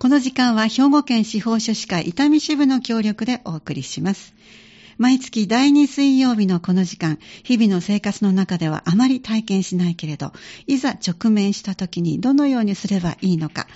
この時間は兵庫県司法書士会伊丹支部の協力でお送りします。毎月第2水曜日のこの時間、日々の生活の中ではあまり体験しないけれど、いざ直面した時にどのようにすればいいのか、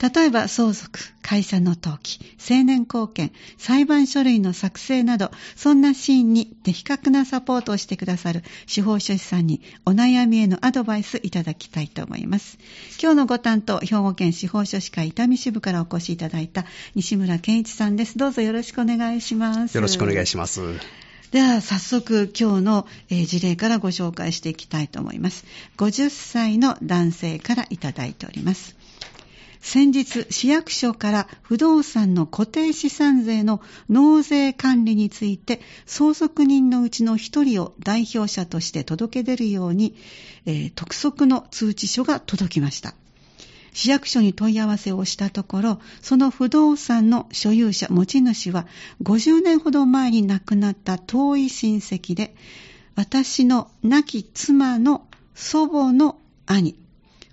例えば相続、会社の登記、青年貢献、裁判書類の作成など、そんなシーンに的確なサポートをしてくださる司法書士さんにお悩みへのアドバイスいただきたいと思います。今日のご担当、兵庫県司法書士会伊丹支部からお越しいただいた西村健一さんです。どうぞよろしくお願いします。よろしくお願いします。では早速今日の事例からご紹介していきたいと思います。50歳の男性からいただいております。先日市役所から不動産の固定資産税の納税管理について相続人のうちの一人を代表者として届け出るように、えー、督促の通知書が届きました。市役所に問い合わせをしたところ、その不動産の所有者、持ち主は50年ほど前に亡くなった遠い親戚で、私の亡き妻の祖母の兄、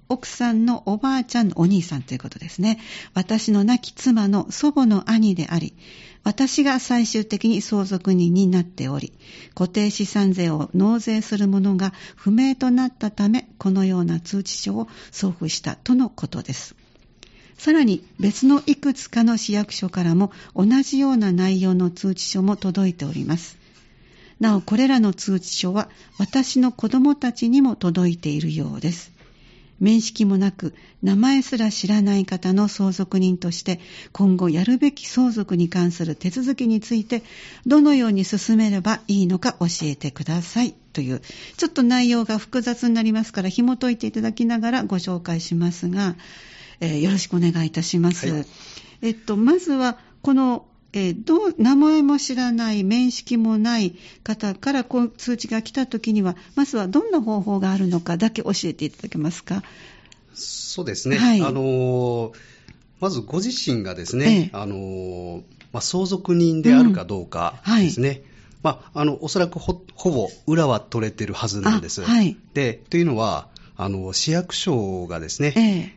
奥さんのおばあちゃんのお兄さんということですね。私の亡き妻の祖母の兄であり、私が最終的に相続人になっており、固定資産税を納税する者が不明となったため、このような通知書を送付したとのことです。さらに別のいくつかの市役所からも同じような内容の通知書も届いております。なお、これらの通知書は私の子供たちにも届いているようです。面識もなく名前すら知らない方の相続人として今後やるべき相続に関する手続きについてどのように進めればいいのか教えてくださいというちょっと内容が複雑になりますから紐解いていただきながらご紹介しますが、えー、よろしくお願いいたします。はい、えっと、まずはこのえー、どう名前も知らない面識もない方からこう通知が来た時にはまずはどんな方法があるのかだけ教えていただけますか？そうですね、はい、あのまずご自身がですね、ええ、あのまあ、相続人であるかどうかですね、うん。はい。まあ、あのおそらくほほぼ裏は取れてるはずなんです。はい、でというのはあの市役所がですね、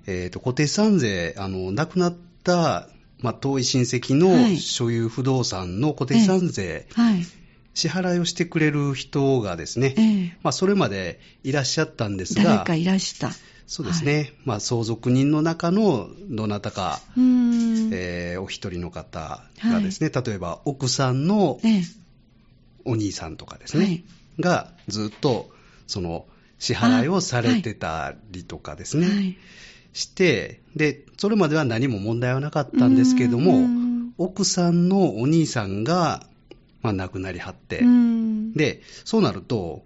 ええ。えーと固定資産税あの亡くなったまあ、遠い親戚の所有不動産の固定資産税、はい、支払いをしてくれる人がですね、ええ、まあ、それまでいらっしゃったんですが、誰かいらした。そうですね、はい、まあ、相続人の中のどなたか、えー、お一人の方がですね、はい、例えば奥さんのお兄さんとかですね、はい、がずっとその支払いをされてたりとかですね、して、で、それまでは何も問題はなかったんですけれども、奥さんのお兄さんが、まあ、亡くなりはって、で、そうなると、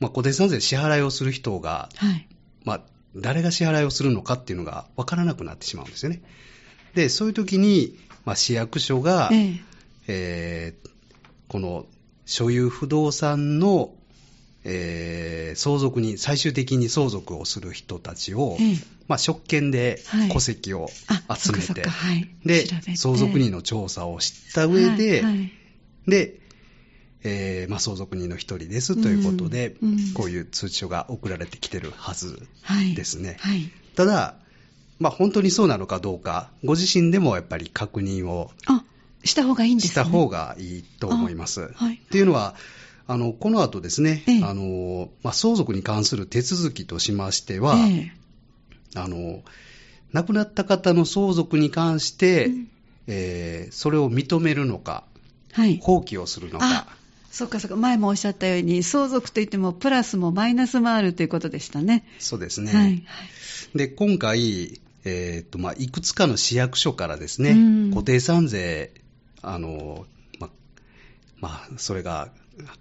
まあ、固定資産税支払いをする人が、はい、まあ、誰が支払いをするのかっていうのが分からなくなってしまうんですよね。で、そういう時に、まあ、市役所が、ええ。えー、この所有不動産のえー、相続に、最終的に相続をする人たちを、ええ、まあ、職権で戸籍を集めて、はい、で、相続人の調査をした上で、はいはい、で、えーまあ、相続人の一人ですということで、うんうん、こういう通知書が送られてきてるはずですね。ただ、まあ、本当にそうなのかどうか、ご自身でもやっぱり確認をした方がいいんですね。した方がいいと思います。はい、っていうのは、あの、この後ですね、ええ、あの、まあ、相続に関する手続きとしましては、え、あの、亡くなった方の相続に関して、うん、えー、それを認めるのか、はい、放棄をするのか。そうかそうか、前もおっしゃったように、相続といってもプラスもマイナスもあるということでしたね。そうですね。はい、で、今回、えー、っと、まあ、いくつかの市役所からですね、固定資産税、あの、ま、まあ、それが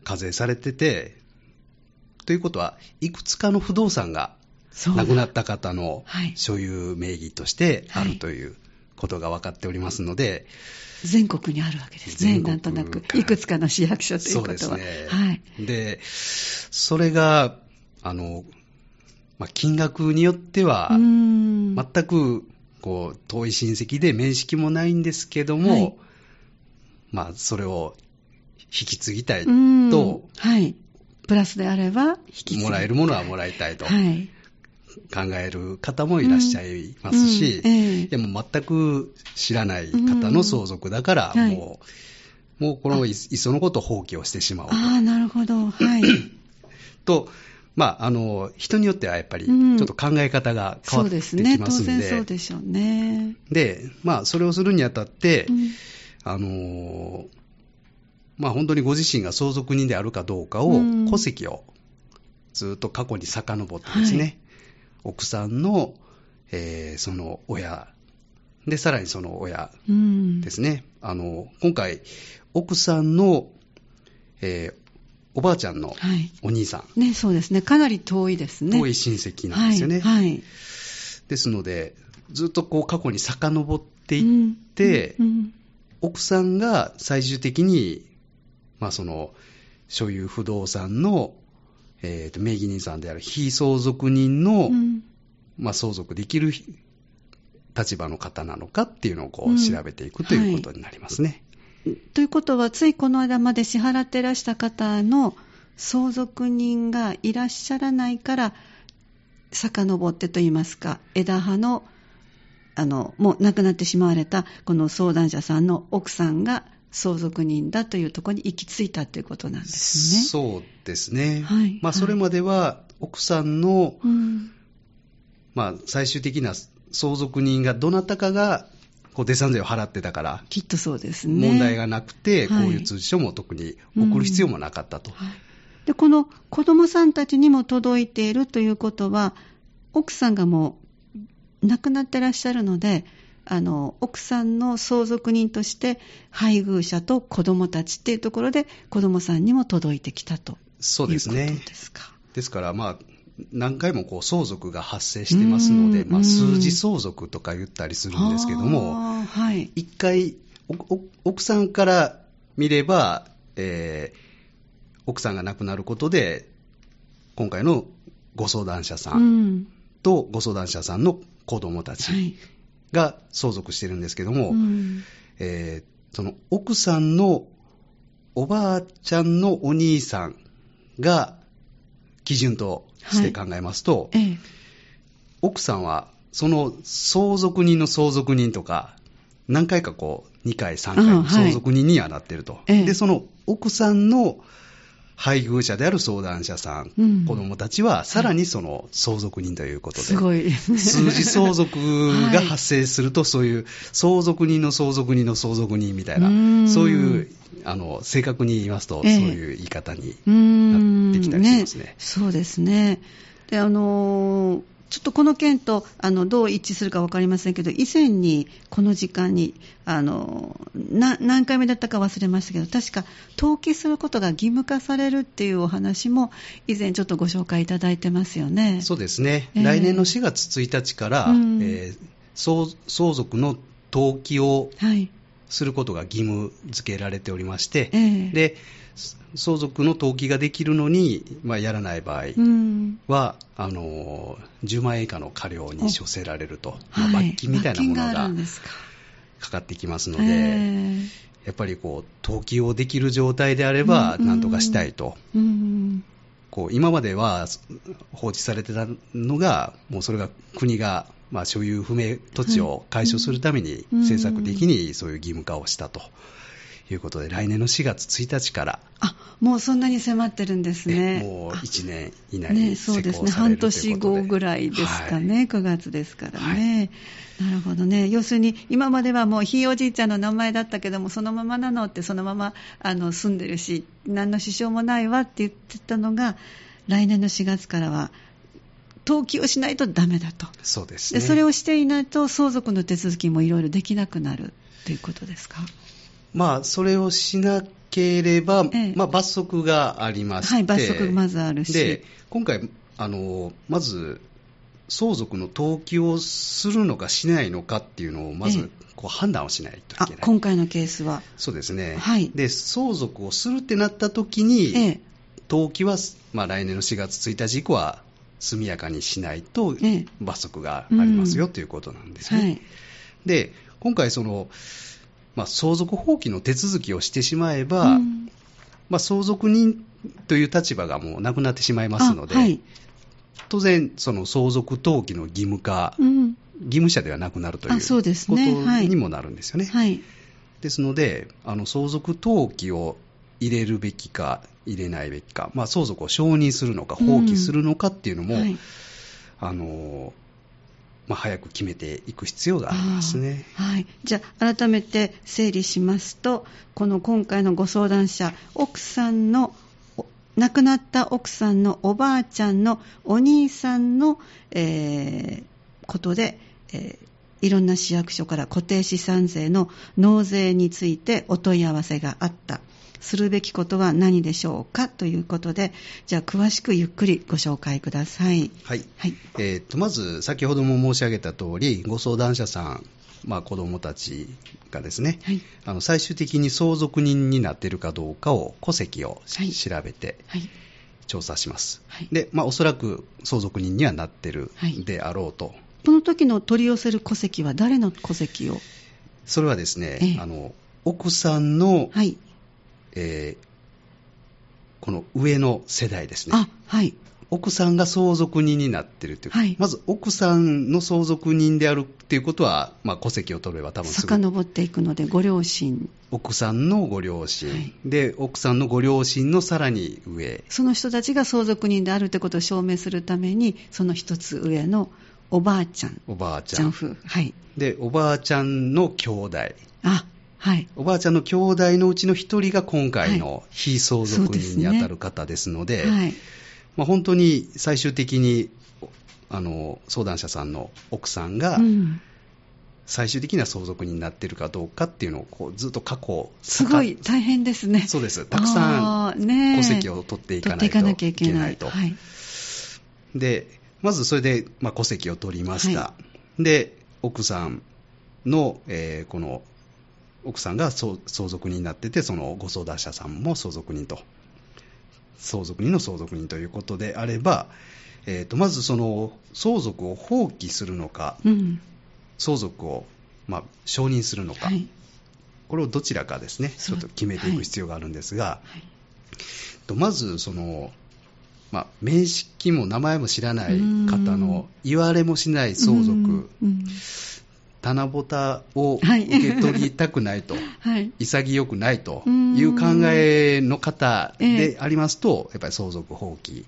課税されてて、ということは、いくつかの不動産が亡くなった方の所有名義としてあるということが分かっておりますので、全国にあるわけですね、なんとなく。いくつかの市役所ということは。そうですね。はい、で、それが、あの、まあ、金額によっては、全く、こう、遠い親戚で面識もないんですけども、はい、まあ、それを引き継ぎたいと、はい。プラスであれば、引き継ぎもらえるものはもらいたいと。はい。考える方もいらっしゃいますし、うんうんえー、でも全く知らない方の相続だから、もう、はい、もうこのいっそのこと放棄をしてしまおうと。ああ、なるほど。はい。と、まあ、あの、人によってはやっぱり、ちょっと考え方が変わってきますんで。うん、そうですね、当然そうでしょうね。で、まあ、それをするにあたって、うん、あの、まあ、本当にご自身が相続人であるかどうかを、戸籍をずっと過去に遡ってですね、はい、奥さんの、えー、その親、で、さらにその親ですね。あの、今回、奥さんの、えー、おばあちゃんのお兄さん、はい、ね、そうですね。かなり遠いですね。遠い親戚なんですよね。はい。はい、ですので、ずっとこう過去に遡っていって、うんうんうん、奥さんが最終的に、まあその、所有不動産のえー、と名義人さんである非相続人の、うん、まあ、相続できる立場の方なのかっていうのをこう調べていくということになりますね。はい、ということは、ついこの間まで支払ってらした方の相続人がいらっしゃらないから、遡ってといいますか、枝葉の、あの、もう亡くなってしまわれた、この相談者さんの奥さんが相続人だというところに行き着いたということなんですね。そうですね。はい。まあ、それまでは、奥さんの、うん、まあ、最終的な相続人がどなたかが、こう、デ産税を払ってたから、きっとそうですね。問題がなくて、こういう通知書も特に送る必要もなかったと。うんはい、で、この子供さんたちにも届いているということは、奥さんがもう亡くなってらっしゃるので、あの奥さんの相続人として配偶者と子供たちっていうところで子供さんにも届いてきたとそうですね。ですか。ですから、まあ、何回もこう相続が発生してますので、まあ、数字相続とか言ったりするんですけども、はい、一回奥さんから見れば、えー、奥さんが亡くなることで、今回のご相談者さんとご相談者さんの子供たちが相続してるんですけども、うん、えー、その奥さんのおばあちゃんのお兄さんが基準として考えますと、はい。ええ、奥さんはその相続人の相続人とか、何回かこう、2回、3回の相続人にはなってると。はい、で、その奥さんの配偶者である相談者さん、うん、子供たちはさらにその相続人ということで、すごい。数字相続が発生すると、そういう相続人の相続人の相続人みたいな、そういう、あの、正確に言いますと、そういう言い方になってきたりしますね。ねそうですね。で、あのーちょっとこの件とあのどう一致するか分かりませんけど、以前にこの時間にあの何回目だったか忘れましたけど、確か登記することが義務化されるっていうお話も、以前ちょっとご紹介いただいてますよね。そうですね、えー、来年の4月1日から、うん、えー、相相続の登記をすることが義務付けられておりまして、えー、で相続の登記ができるのに、まあ、やらない場合は、うん、あの10万円以下の過料に処せられると、まあ、罰金みたいなものがか。かってきますので、やっぱりこう登記をできる状態であれば、なんとかしたいと。うんうん。こう今までは放置されてたのが、もうそれが国が、まあ、所有不明土地を解消するために、政策的にそういう義務化をしたと。いうことで、来年の4月1日から。あもうそんなに迫ってるんですね。もう1年以内に、ね、そうですね、半年後ぐらいですかね、はい、9月ですからね。はい、なるほどね。要するに、今まではもうひいおじいちゃんの名前だったけども、そのままなのって、そのままあの住んでるし、何の支障もないわって言ってたのが、来年の4月からは、登記をしないとダメだと。そうです、ね、でそれをしていないと、相続の手続きもいろいろできなくなるということですか？まあ、それをしなければ、ええ、まあ、罰則がありまして、はい、罰則まずあるし。で、今回、あの、まず、相続の登記をするのかしないのかっていうのを、まず、こう判断をしないといけない。今回のケースは。そうですね。はい。で、相続をするってなった時に、ええ、登記は、まあ、来年の4月1日以降は、速やかにしないと、罰則がありますよ、ということなんですね。はい、で、今回、その、まあ、相続放棄の手続きをしてしまえば、うん、まあ、相続人という立場がもうなくなってしまいますので、はい、当然、その相続登記の義務化、うん、義務者ではなくなるということにもなるんですよね。はい、ですので、あの相続登記を入れるべきか、入れないべきか、まあ、相続を承認するのか、放棄するのかっていうのも、うんはい、あのまあ、早く決めていく必要がありますね。はい、じゃあ改めて整理しますとこの今回のご相談者奥さんの亡くなった奥さんのおばあちゃんのお兄さんの、えー、ことで、えー、いろんな市役所から固定資産税の納税についてお問い合わせがあった。するべきことは何でしょうかということで、じゃあ詳しくゆっくりご紹介ください。はい。はい、えー、とまず、先ほども申し上げた通り、ご相談者さん、まあ、子どもたちがですね、はい、あの最終的に相続人になっているかどうかを戸籍を、はい、調べて、調査します、はい、でまあ、おそらく相続人にはなってるであろうと、この時の取り寄せる戸籍は誰の戸籍を？それはですね、ええ、あの奥さんの、はい、えー、この上の世代ですね。あ、はい。奥さんが相続人になってるという、はい、まず奥さんの相続人であるっていうことは、まあ、戸籍を取れば多分すぐ遡っていくので、ご両親。奥さんのご両親、はい、で、奥さんのご両親のさらに上。その人たちが相続人であるということを証明するために、その一つ上のおばあちゃん。おばあちゃん。夫。はい。で、おばあちゃんの兄弟。あ、はい、おばあちゃんの兄弟のうちの一人が今回の非相続人に当たる方ですので、はい。まあ、本当に最終的にあの相談者さんの奥さんが、最終的な相続人になっているかどうかっていうのをこうずっと過去すごい大変ですね。そうです。たくさん戸籍を取っていかないといけない。と、はい、でまずそれで、まあ、戸籍を取りました、はい、で奥さんの、えー、この奥さんが相続人になってて、そのご相談者さんも相続人と、相続人の相続人ということであれば、えー、とまずその相続を放棄するのか、うん、相続を、まあ、承認するのか、はい、これをどちらかですね、ちょっと決めていく必要があるんですが、はい。はい、とまずその、まあ、名式も名前も知らない方の言われもしない相続、棚ぼたを受け取りたくないと、はい、潔くないという考えの方でありますと、やっぱり相続放棄。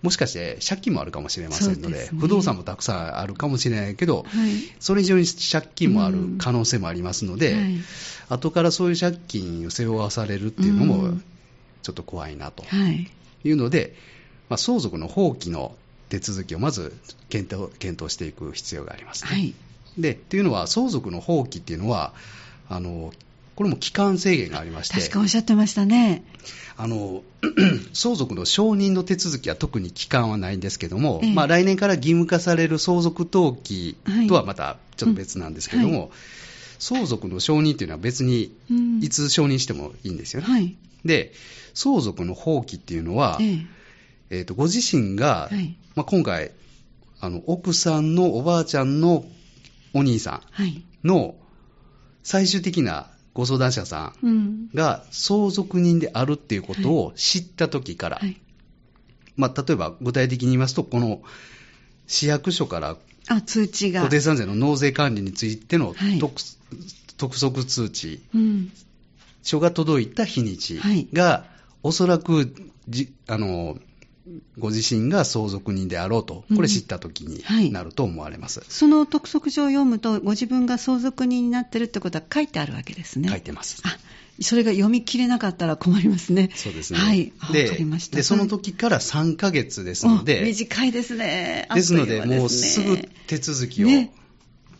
もしかして借金もあるかもしれませんので、でね、不動産もたくさんあるかもしれないけど、はい、それ以上に借金もある可能性もありますので、はい、後からそういう借金を背負わされるっていうのも、ちょっと怖いなというので、まあ、相続の放棄の手続きをまず検討検討していく必要があります、ね、はい、でっていうのは、相続の放棄っていうのは、あのこれも期間制限がありまして、確かおっしゃってましたね。あの 相続の承認の手続きは特に期間はないんですけども、ええ、まあ、来年から義務化される相続登記とはまたちょっと別なんですけども、はい。うんはい、相続の承認っていうのは別にいつ承認してもいいんですよね。はい、で相続の放棄っていうのは、ええー、とご自身が、はい。まあ、今回あの、奥さんのおばあちゃんのお兄さんの最終的なご相談者さんが相続人であるっていうことを知った時から、はい。はい、まあ、例えば具体的に言いますと、この市役所からあ通知が。固定資産税の納税管理についての督はい、督促通知書が届いた日にちが、おそらくじあのご自身が相続人であろうと、これ知ったときになると思われます、うんはい、その督促状を読むと、ご自分が相続人になってるってことは書いてあるわけですね。書いてます。あそれが読み切れなかったら困りますね。そうですね。はい。で、でその時から3ヶ月ですので、短いですね。ですので、もうすぐ手続きを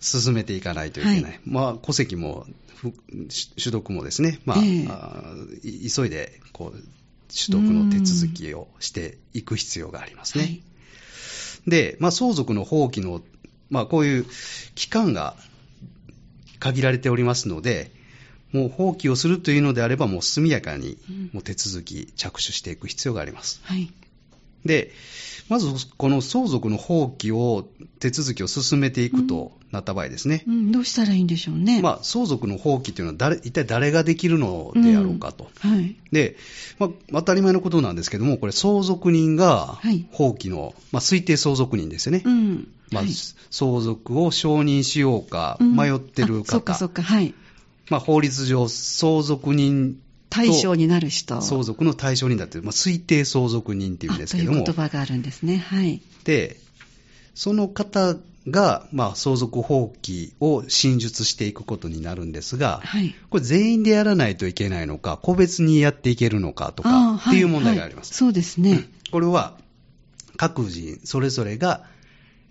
進めていかないといけない。ね、まあ、戸籍も、取得もですね、まあ、えー、急いでこう取得の手続きをしていく必要がありますね。はい、で、まあ、相続の放棄の、まあ、こういう期間が限られておりますので、もう放棄をするというのであれば、もう速やかにもう手続き、着手していく必要があります。はい、で、まずこの相続の放棄を、手続きを進めていくとなった場合ですね。うん、どうしたらいいんでしょうね。まあ、相続の放棄というのは誰、一体誰ができるのであろうかと。うん、はい。で、まあ、当たり前のことなんですけども、これ相続人が放棄の、はい、まあ、推定相続人ですよね。うん。まあ、はい、相続を承認しようか迷ってる方。うん、そっかそっか、はい。まあ、法律上、相続人対象になる人。相続の対象になっている、まあ、推定相続人っていうんですけども。という言葉があるんですね。はい。で、その方が、まあ、相続放棄を真述していくことになるんですが、はい、これ全員でやらないといけないのか、個別にやっていけるのかとかっていう問題があります。はいはい、そうですね、これは、各人それぞれが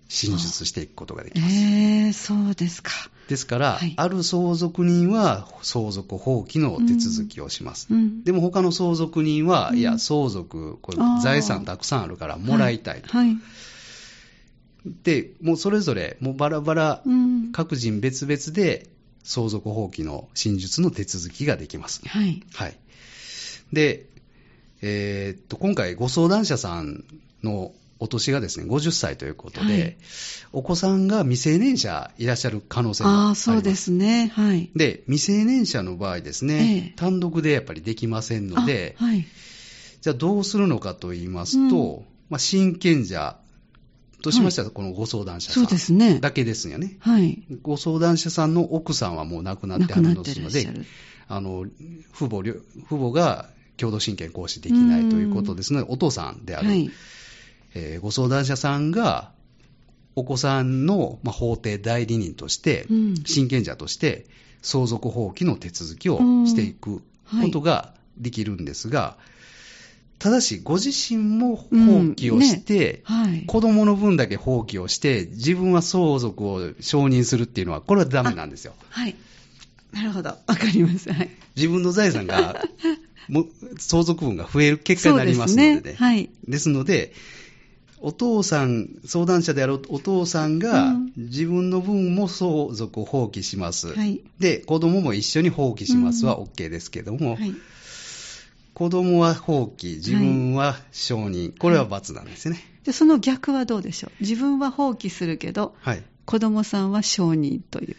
真述していくことができます。えー、そうですか。ですから、はい、ある相続人は相続放棄の手続きをします。うん、でも他の相続人は、うん、いや、相続、これ財産たくさんあるからもらいたいと。はいはい、で、もうそれぞれ、もうバラバラ、各人別々で相続放棄の真術の手続きができます。はい。はい。で、えー、っと、今回ご相談者さんのお年がですね、50歳ということで、はい、お子さんが未成年者いらっしゃる可能性もあります。あそうですね。はい。で、未成年者の場合ですね、ええ、単独でやっぱりできませんので、はい、じゃあどうするのかと言いますと、うん、まあ、親権者としましては、このご相談者さんだけですよね。はい。ご相談者さんの奥さんはもう亡くなってはるのですので、あの、父母、父母が共同親権行使できないということですので、お父さんである。はいえー、ご相談者さんがお子さんの、まあ、法定代理人として、うん、親権者として相続放棄の手続きをしていくことができるんですが、はい、ただし、ご自身も放棄をして、うんねはい、子供の分だけ放棄をして、自分は相続を承認するっていうのは、これはダメなんですよ。はい。なるほど。わかります。はい。自分の財産が、相続分が増える結果になりますのでね。でねはい。ですので、お父さん、相談者であるお父さんが、自分の分も相続を放棄します。はい、で、子供も一緒に放棄しますは OK ですけども、はい、子供は放棄、自分は承認、これは罰なんですね。でその逆はどうでしょう？自分は放棄するけど、はい、子供さんは承認という。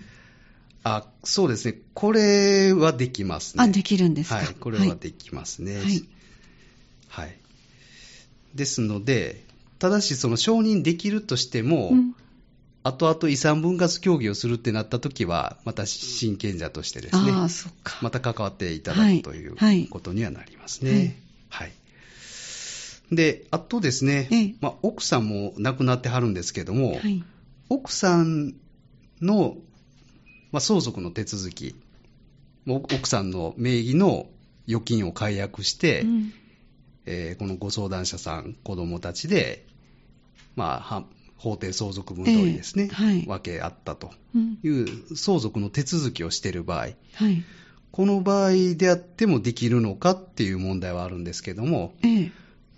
あ、そうですね。これはできますね。あ、できるんですか？はい、これはできますね。はい。はい、ですので、ただし、その承認できるとしても、うん、後々遺産分割協議をするってなったときは、また親権者としてですね、また関わっていただくということにはなりますね。はい、はい、で、あとですね、まあ、奥さんも亡くなってはるんですけども、はい、奥さんの、まあ、相続の手続き、奥さんの名義の預金を解約して、うんえー、このご相談者さん、子供たちで、まあ、法定相続分通りですね、えーはい、分け合ったという相続の手続きをしている場合、はい、この場合であってもできるのかっていう問題はあるんですけども、えー、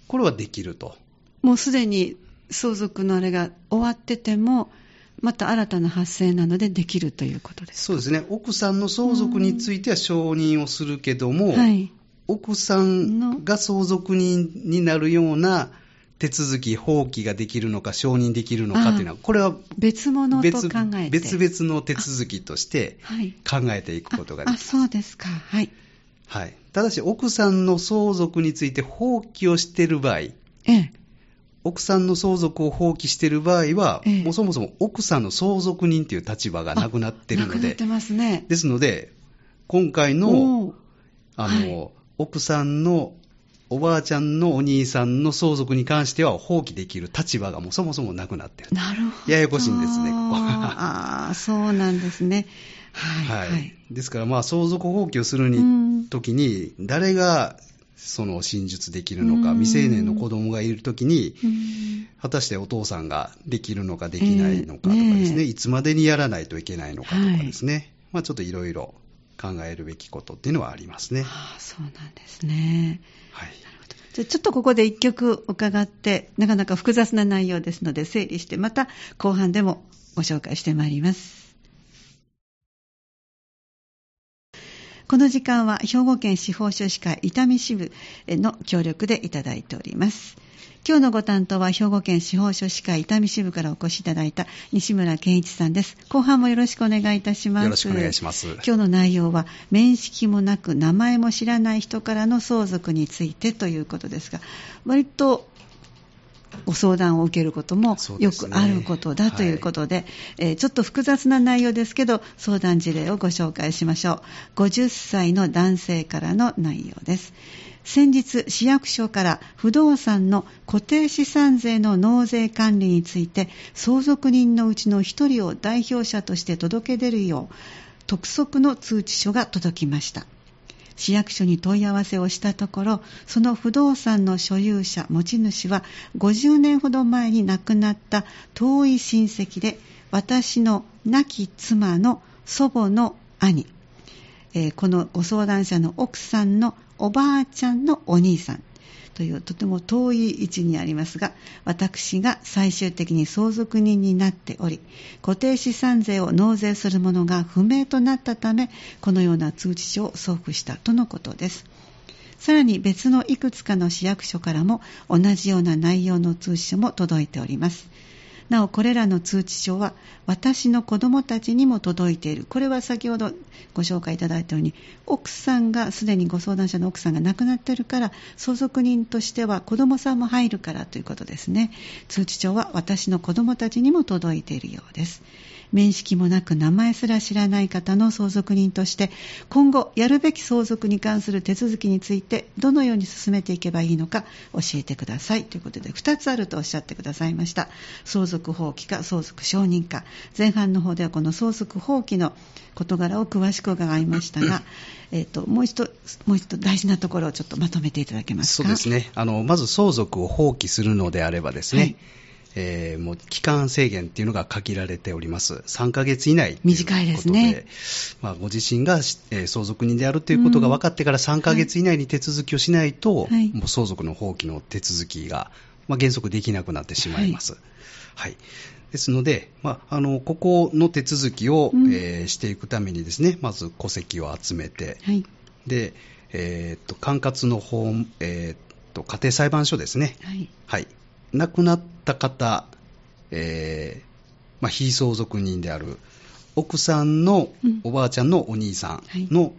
これはできると。もうすでに相続のあれが終わってても、また新たな発生なのでできるということですそうですね、奥さんの相続については承認をするけども、はい、奥さんが相続人になるような手続き、放棄ができるのか、承認できるのかというのは、これは別物と考えて別々の手続きとして考えていくことができます。あそうですか。はい。はい。ただし、奥さんの相続について放棄をしている場合、ええ、奥さんの相続を放棄している場合は、ええ、もうそもそも奥さんの相続人という立場がなくなっているので、なくなってますね。ですので、今回の、あの、はい奥さんのおばあちゃんのお兄さんの相続に関しては放棄できる立場がもうそもそもなくなってる。なるほど。ややこしいんですね、ここああ、そうなんですね。はい。はい、ですから、まあ、相続放棄をするに、時に、誰がその真術できるのか、未成年の子供がいるときに、果たしてお父さんができるのかできないのかとかですね、ねいつまでにやらないといけないのかとかですね、はい、まあちょっといろいろ考えるべきことっていうのはありますね。ああそうなんですね。はい。なるほど。じゃあちょっとここで一曲伺って、なかなか複雑な内容ですので整理して、また後半でもご紹介してまいります。この時間は兵庫県司法書士会伊丹支部の協力でいただいております。今日のご担当は兵庫県司法書士会伊丹支部からお越しいただいた西村健一さんです。後半もよろしくお願いいたします。よろしくお願いします。今日の内容は、面識もなく名前も知らない人からの相続についてということですが、割とご相談を受けることもよくあることだということで、でねはい、えー、ちょっと複雑な内容ですけど、相談事例をご紹介しましょう。50歳の男性からの内容です。先日、市役所から不動産の固定資産税の納税管理について、相続人のうちの1人を代表者として届け出るよう、督促の通知書が届きました。市役所に問い合わせをしたところ、その不動産の所有者、持ち主は50年ほど前に亡くなった遠い親戚で、私の亡き妻の祖母の兄、えー、このご相談者の奥さんのおばあちゃんのお兄さんというとても遠い位置にありますが、私が最終的に相続人になっており、固定資産税を納税するものが不明となったため、このような通知書を送付したとのことです。さらに別のいくつかの市役所からも同じような内容の通知書も届いております。なおこれらの通知書は私の子供たちにも届いている。これは先ほどご紹介いただいたように奥さんがすでにご相談者の奥さんが亡くなっているから相続人としては子供さんも入るからということですね。通知書は私の子供たちにも届いているようです。面識もなく名前すら知らない方の相続人として今後やるべき相続に関する手続きについてどのように進めていけばいいのか教えてください。ということで2つあるとおっしゃってくださいました。相続放棄か相続承認か。前半の方ではこの相続放棄の事柄を詳しく伺いましたが、えーと、もう一度もう一度大事なところをちょっとまとめていただけますか？そうですね。あのまず相続を放棄するのであればですね、はいえー、もう期間制限っていうのが限られております。3ヶ月以内短いですね。まあ、ご自身が、えー、相続人であるということが分かってから3ヶ月以内に手続きをしないと、はい、もう相続の放棄の手続きが、まあ、原則できなくなってしまいます。はい、はい。ですので、まあ、あのここの手続きを、うん、えー、していくためにですね、まず戸籍を集めて、はい、で、えー、っと管轄の法、えー、っと家庭裁判所ですね、はい、はい、亡くなった方、えーまあ、非相続人である奥さんのおばあちゃんのお兄さんの、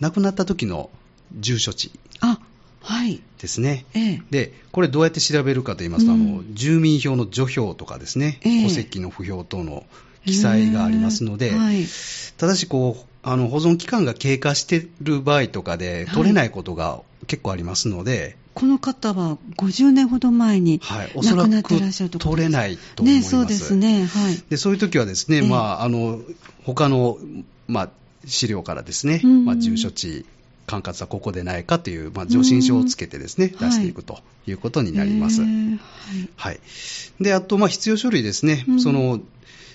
亡くなった時の住所地ですね、はい、でこれどうやって調べるかと言いますと、うん、あの住民票の除票とかですね、えー、戸籍の不評等の記載がありますので、はい、ただしこうあの保存期間が経過している場合とかで取れないことが結構ありますので、この方は50年ほど前に亡くなっていらっしゃるところ、はい、取れないと思います。ね、そうですね。はい。で、そういう時はですね、えー、まあ、あの、他の、まあ、資料からですね、まあ、住所地、管轄はここでないかという、まあ、上申書をつけてですね、出していくということになります。はい。はい、で、あと、まあ、必要書類ですね。その、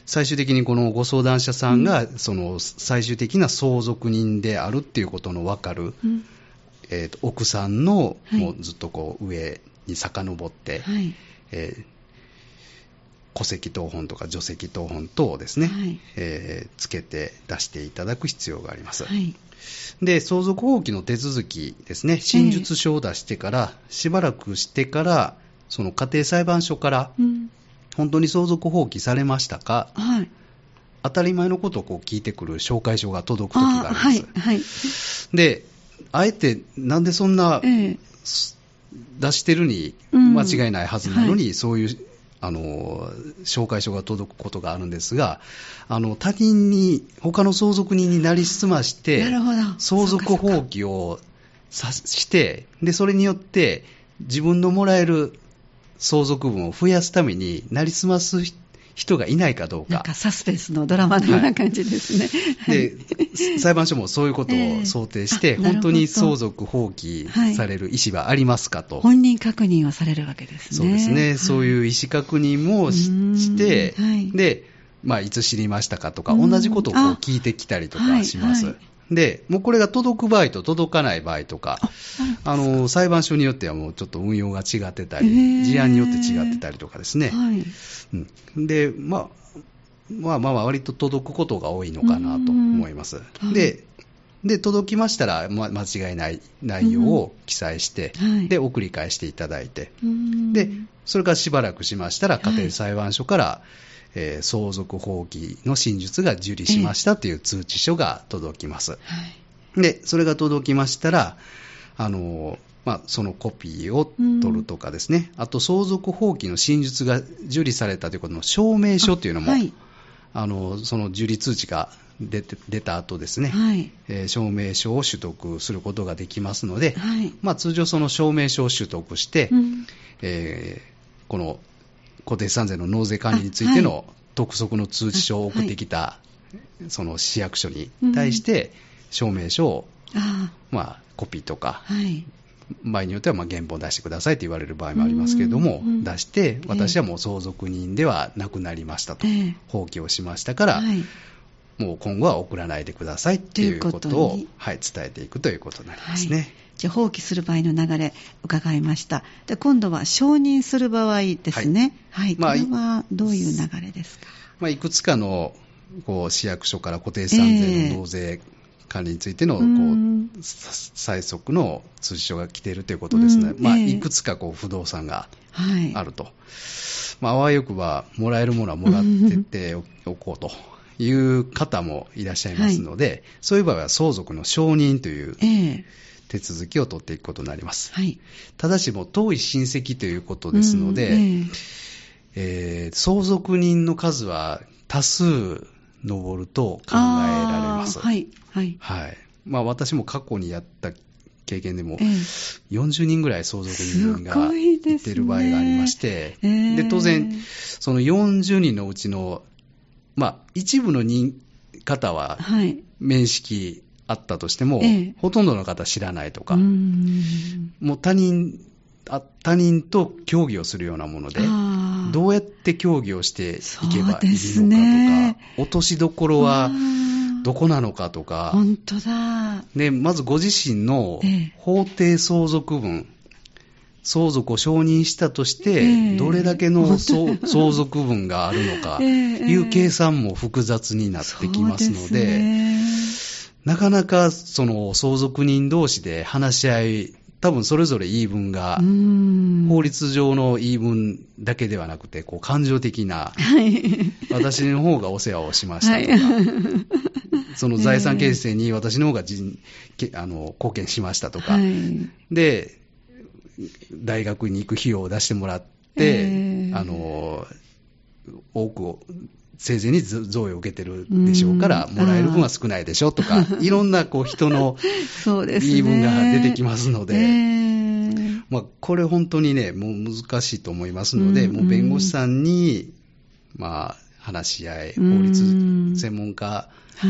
最終的にこのご相談者さんが、その最終的な相続人であるっていうことの分かる、うんえーと、奥さんの、はい、もうずっとこう上に遡って、はい。えー、戸籍謄本とか除籍謄本等をですね、はい。えー、つけて出していただく必要があります。はい。で、相続放棄の手続きですね、真実書を出してから、しばらくしてから、その家庭裁判所から、本当に相続放棄されましたか、はい、当たり前のことをこう聞いてくる紹介書が届く時があります。はいはい、で、あえてなんでそんな、出してるに間違いないはずなのに、うんはい、そういうあの紹介書が届くことがあるんですが、あの他人に、他の相続人になりすまして、相続放棄をさしてで、それによって自分のもらえる相続分を増やすためになりすます人がいないかどうか。なんかサスペンスのドラマのような感じですね。はい、で、裁判所もそういうことを想定して、えー、本当に相続放棄される意思はありますかと。本人確認をされるわけですね。そうですね。はい、そういう意思確認もして、で、まあ、いつ知りましたかとか、同じことをこう聞いてきたりとかします。で、もうこれが届く場合と届かない場合とか、あの裁判所によってはもうちょっと運用が違ってたり、事案によって違ってたりとかですね。はい。うん、で、まあ、まあまあ割と届くことが多いのかなと思います。はい、で、で、届きましたら、ま、間違いない内容を記載して、うんはい、で、送り返していただいて、で、それからしばらくしましたら、家庭裁判所から、はい、えー、相続放棄の真実が受理しましたという通知書が届きます。はい、で、それが届きましたら、あのまあ、そのコピーを取るとかですね、うん、あと相続放棄の真実が受理されたということの証明書というのも、あはい、あのその受理通知が出て出た後ですね、はい。えー、証明書を取得することができますので、はい。まあ、通常その証明書を取得して、うん、えー、この固定資産税の納税管理についての督促の通知書を送ってきた、その市役所に対して証明書を、まあ、コピーとか、はい、場合によってはまあ原本を出してくださいと言われる場合もありますけれども、出して、私はもう相続人ではなくなりましたと、放棄をしましたから、もう今後は送らないでくださいっていうことをはい、伝えていくということになりますね。はい、じゃあ放棄する場合の流れ伺いました。で今度は承認する場合ですね。はい。はい、これはどういう流れですか？まあ、いくつかのこう市役所から固定資産税の納税管理についてのこう最速の通知書が来ているということですね、まあ、いくつかこう不動産があると、はい、まあ、あわよくばもらえるものはもらってって おこうという方もいらっしゃいますので、はい、そういう場合は相続の承認という手続きを取っていくことになります。はい、ただしも遠い親戚ということですので、ええー、相続人の数は多数上ると考えられます。はい。はい。はい。まあ私も過去にやった経験でも、40人ぐらい相続人がいってる場合がありまして、で、ね当然、その40人のうちの、まあ一部の人方は、面識あったとしても、はい、ほとんどの方知らないとか、もう他人、他人と協議をするようなもので、どうやって協議をしていけばいいのかとか、ね、落としどころはどこなのかとか、本当だ。で、まずご自身の法定相続分、相続を承認したとして、どれだけの 相続分があるのか、いう計算も複雑になってきますので、なかなかその相続人同士で話し合い多分それぞれ言い分が、法律上の言い分だけではなくて、こう感情的な、はい、私の方がお世話をしましたとか、はい、その財産形成に私の方が人、あの貢献しましたとか、はい、で、大学に行く費用を出してもらって、あの多く生前に贈与を受けてるでしょうから、もらえる分は少ないでしょとか、いろんなこう人の 言い分が出てきますので、まあ、これ本当にね、もう難しいと思いますので、もう弁護士さんに、まあ、話し合い、法律専門家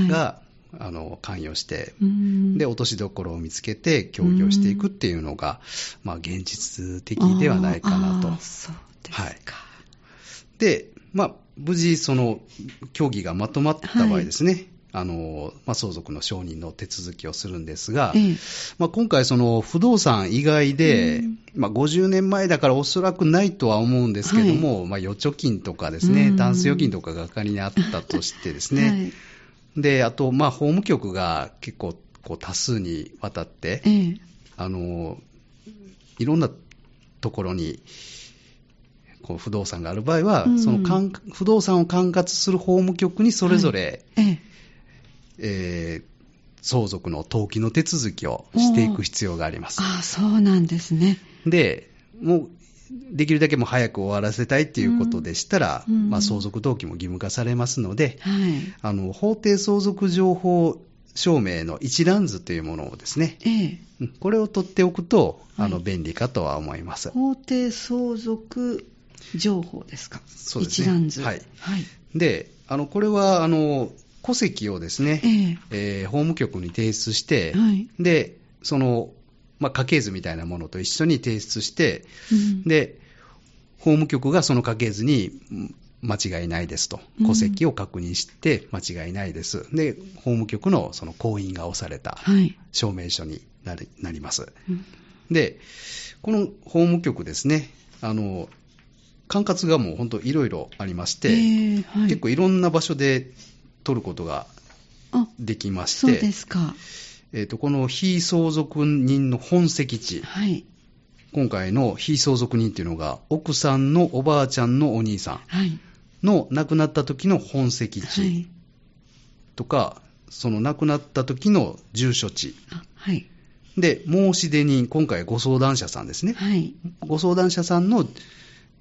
が、あの関与して、で、落としどころを見つけて協議をしていくっていうのが、まあ、現実的ではないかなと。そうですか。はい。で、まあ、無事、その協議がまとまった場合ですね、はい、あのまあ、相続の承認の手続きをするんですが、ええ、まあ、今回、その不動産以外で、うん、まあ、50年前だからおそらくないとは思うんですけども、はい、まあ、預貯金とかですね、タンス預金とかが仮にあったとしてですね、はい、であと、まあ、法務局が結構こう多数にわたって、え、あのいろんなところに、こう不動産がある場合は、うん、その不動産を管轄する法務局にそれぞれ、はい、ええ。ー、相続の登記の手続きをしていく必要があります。あそうなんですね。で、もう、できるだけも早く終わらせたいっていうことでしたら、うん、まあ、相続登記も義務化されますので、はい、あの法定相続情報証明の一覧図というものをですね、ええ、これを取っておくと、あの便利かとは思います。法定相続情報ですか？そうですね。一覧図。はい。はい、で、あの、これは、あの、戸籍をですね、えー、えー、法務局に提出して、はい、で、その、まあ、家系図みたいなものと一緒に提出して、うん、で、法務局がその家系図に間違いないですと、戸籍を確認して間違いないです。うん、で、法務局のその婚姻が押された証明書になりなります、うん。で、この法務局ですね、あの、管轄がもう本当いろいろありまして、えーはい、結構いろんな場所で取ることができまして、そうですか。えーと、この非相続人の本籍地、はい、今回の非相続人っていうのが、奥さんのおばあちゃんのお兄さんの亡くなった時の本籍地とか、はい、その亡くなった時の住所地。はい、で、申し出人、今回ご相談者さんですね。はい、ご相談者さんの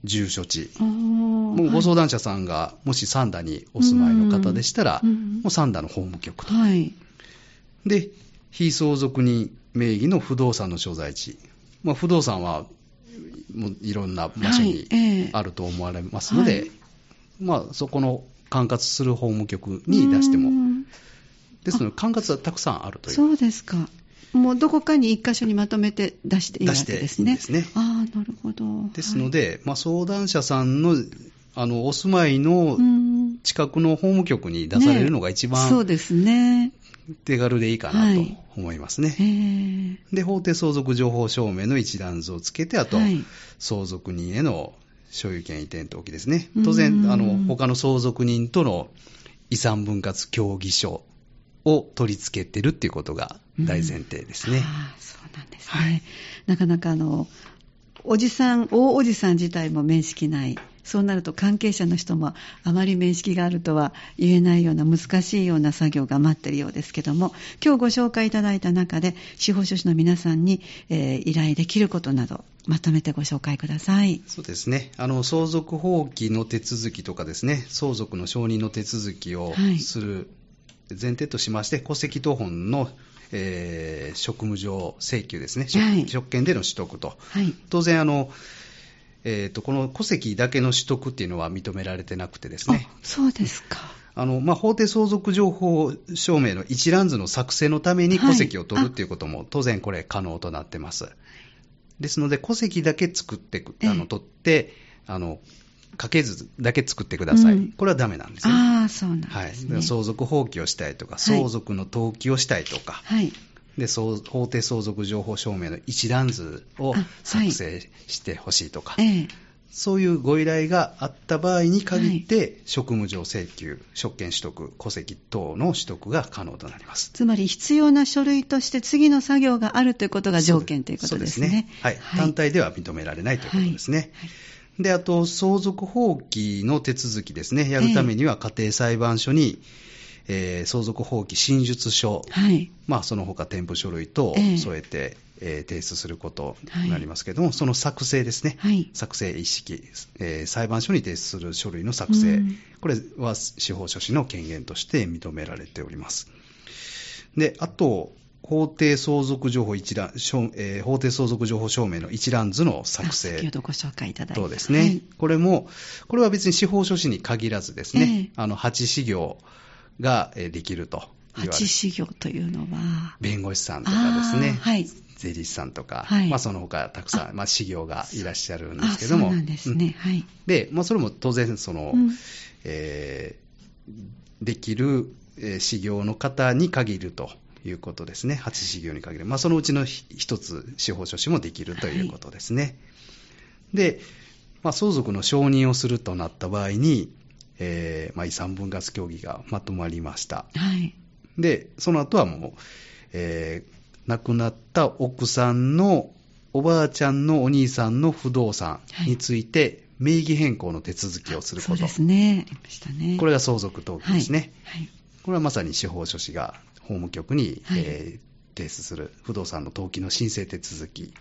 住所地。もうご相談者さんが、もし三田にお住まいの方でしたら、もう三田の法務局と。はい、で、非相続人名義の不動産の所在地。まあ、不動産はもういろんな場所にあると思われますので、はいえー、まあ、そこの管轄する法務局に出しても、ですので、管轄はたくさんあるという。そうですか。もうどこかに一箇所にまとめて出していいわけですね。ですね。ああ、なるほど。ですので、はい、まあ、相談者さんのあのお住まいの近くの法務局に出されるのが一番、ね、そうですね。手軽でいいかなと思いますね。はい、で、法定相続情報証明の一覧図をつけて、あと、はい、相続人への所有権移転登記ですね。当然、あの、他の相続人との遺産分割協議書を取り付けてるっていうことが大前提ですね。あそうなんですね。はい、なかなかあの、おじさん、大おじさん自体も面識ない。そうなると関係者の人もあまり面識があるとは言えないような難しいような作業が待っているようですけども、今日ご紹介いただいた中で、司法書士の皆さんに、えー、依頼できることなど、まとめてご紹介ください。そうですね。あの、相続放棄の手続きとかですね、相続の承認の手続きをする前提としまして、はい、戸籍謄本のえー、職務上請求ですね、はい、職権での取得と、はい、当然あの、えーと、この戸籍だけの取得っていうのは認められてなくてですね。そうですか。あの、まあ、法定相続情報証明の一覧図の作成のために戸籍を取るっていうことも、当然これ可能となってます。ですので、戸籍だけ作ってあの、取って、あの、家系図だけ作ってください。うん、これはダメなんですね。ああ、そうなんですね。はい。相続放棄をしたいとか、相続の登記をしたいとか、はい。で法定相続情報証明の一覧図を作成してほしいとか、はいええ、そういうご依頼があった場合に限って、はい、職務上請求、職権取得、戸籍等の取得が可能となりますつまり必要な書類として次の作業があるということが条件ということですね。すねはい、はい、単体では認められないということですね。で、あと、相続放棄の手続きですね、やるためには家庭裁判所に、えー、相続放棄真実書、はい、まあ、その他添付書類等を添えて、えー、提出することになりますけれども、はい、その作成ですね、はい、作成一式、えー、裁判所に提出する書類の作成、うん、これは司法書士の権限として認められております。で、あと、法定相続情報一覧、えー、法定相続情報証明の一覧図の作成。先ほどご紹介いただいた。そうですね、はい、これも、これは別に司法書士に限らずですね、えー、あの、8事業ができると八事業というのは弁護士さんとかですね、はい、税理士さんとか、はい、まあ、その他たくさん、まあ、事業がいらっしゃるんですけども、そうなんですね、はい、で、まあ、それも当然その、うん、えー、できる、えー、事業の方に限るということですね、8事業に限る、まあ、そのうちの一つ、司法書士もできるということですね。はい、で、まあ、相続の承認をするとなった場合に、えーまあ、遺産分割協議がまとまりました。はい、で、その後はもう、えー、亡くなった奥さんのおばあちゃんのお兄さんの不動産について、名義変更の手続きをすること。そうですね。ありましたね。これが相続登記ですね。はい。はい、これはまさに司法書士が法務局に、はい、えー、提出する不動産の登記の申請手続き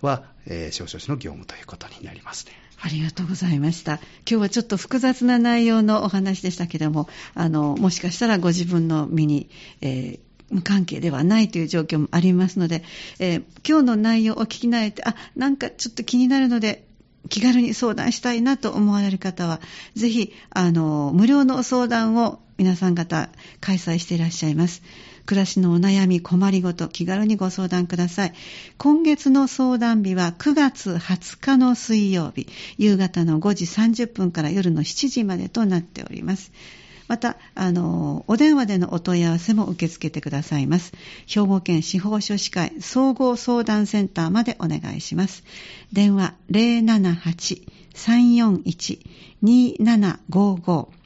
は、えー、司法書士の業務ということになりますね。ありがとうございました。今日はちょっと複雑な内容のお話でしたけども、あの、もしかしたらご自分の身に、えー無関係ではないという状況もありますので、えー、今日の内容を聞き慣れて、あ、なんかちょっと気になるので、気軽に相談したいなと思われる方は、ぜひ、あの、無料の相談を皆さん方開催していらっしゃいます。暮らしのお悩み、困りごと、気軽にご相談ください。今月の相談日は9月20日の水曜日、夕方の5時30分から夜の7時までとなっております。また、あの、お電話でのお問い合わせも受け付けてくださいます。兵庫県司法書士会総合相談センターまでお願いします。電話078-341-2755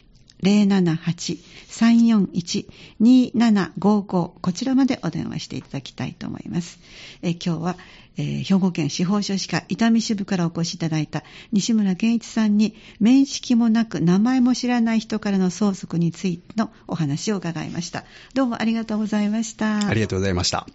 078-341-2755こちらまでお電話していただきたいと思います。え今日は、えー、兵庫県司法書士課伊丹支部からお越しいただいた西村健一さんに面識もなく名前も知らない人からの相続についてのお話を伺いました。どうもありがとうございました。ありがとうございました。